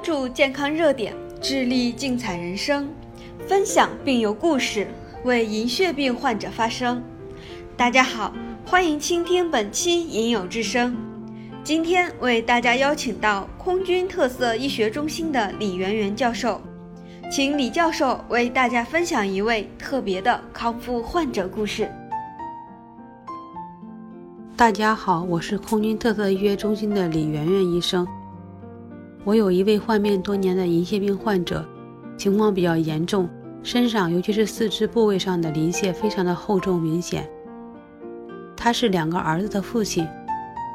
关注健康热点，致力精彩人生，分享病友故事，为银屑病患者发声。大家好，欢迎倾听本期银友之声。今天为大家邀请到空军特色医学中心的李媛媛教授，请李教授为大家分享一位特别的康复患者故事。大家好，我是空军特色医学中心的李媛媛医生。我有一位患病多年的银屑病患者，情况比较严重，身上尤其是四肢部位上的鳞屑非常的厚重明显。他是两个儿子的父亲，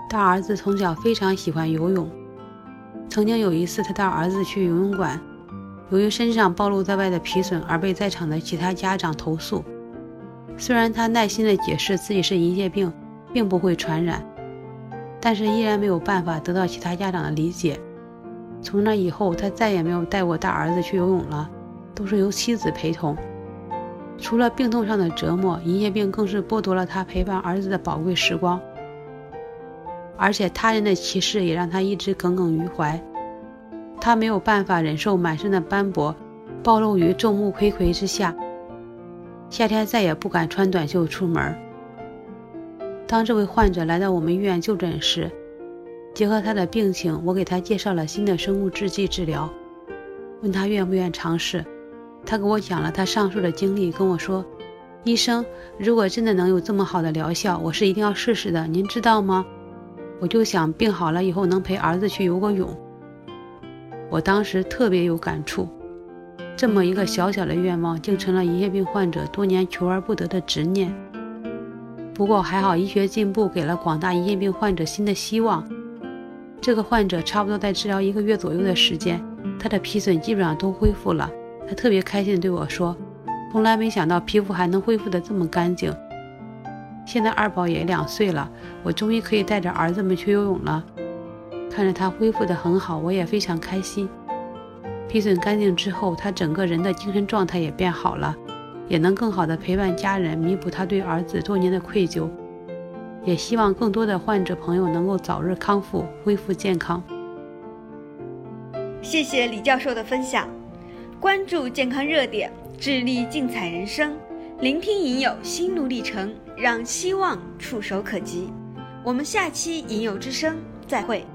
大儿子从小非常喜欢游泳。曾经有一次，他带儿子去游泳馆，由于身上暴露在外的皮损而被在场的其他家长投诉。虽然他耐心的解释自己是银屑病，并不会传染，但是依然没有办法得到其他家长的理解。从那以后，他再也没有带过大儿子去游泳了，都是由妻子陪同。除了病痛上的折磨，银屑病更是剥夺了他陪伴儿子的宝贵时光。而且他人的歧视也让他一直耿耿于怀。他没有办法忍受满身的斑驳，暴露于众目睽睽之下。夏天再也不敢穿短袖出门。当这位患者来到我们医院就诊时，结合他的病情，我给他介绍了新的生物制剂治疗，问他愿不愿尝试。他给我讲了他上述的经历，跟我说：“医生，如果真的能有这么好的疗效，我是一定要试试的。您知道吗？我就想病好了以后能陪儿子去游个泳。”我当时特别有感触，这么一个小小的愿望，竟成了银屑病患者多年求而不得的执念。不过还好，医学进步给了广大银屑病患者新的希望。这个患者差不多在治疗一个月左右的时间，他的皮损基本上都恢复了。他特别开心地对我说：“从来没想到皮肤还能恢复得这么干净。”现在二宝也两岁了，我终于可以带着儿子们去游泳了。看着他恢复得很好，我也非常开心。皮损干净之后，他整个人的精神状态也变好了，也能更好地陪伴家人，弥补他对儿子多年的愧疚。也希望更多的患者朋友能够早日康复，恢复健康。谢谢李教授的分享，关注健康热点，致力精彩人生，聆听影友心路历程，让希望触手可及。我们下期影友之声再会。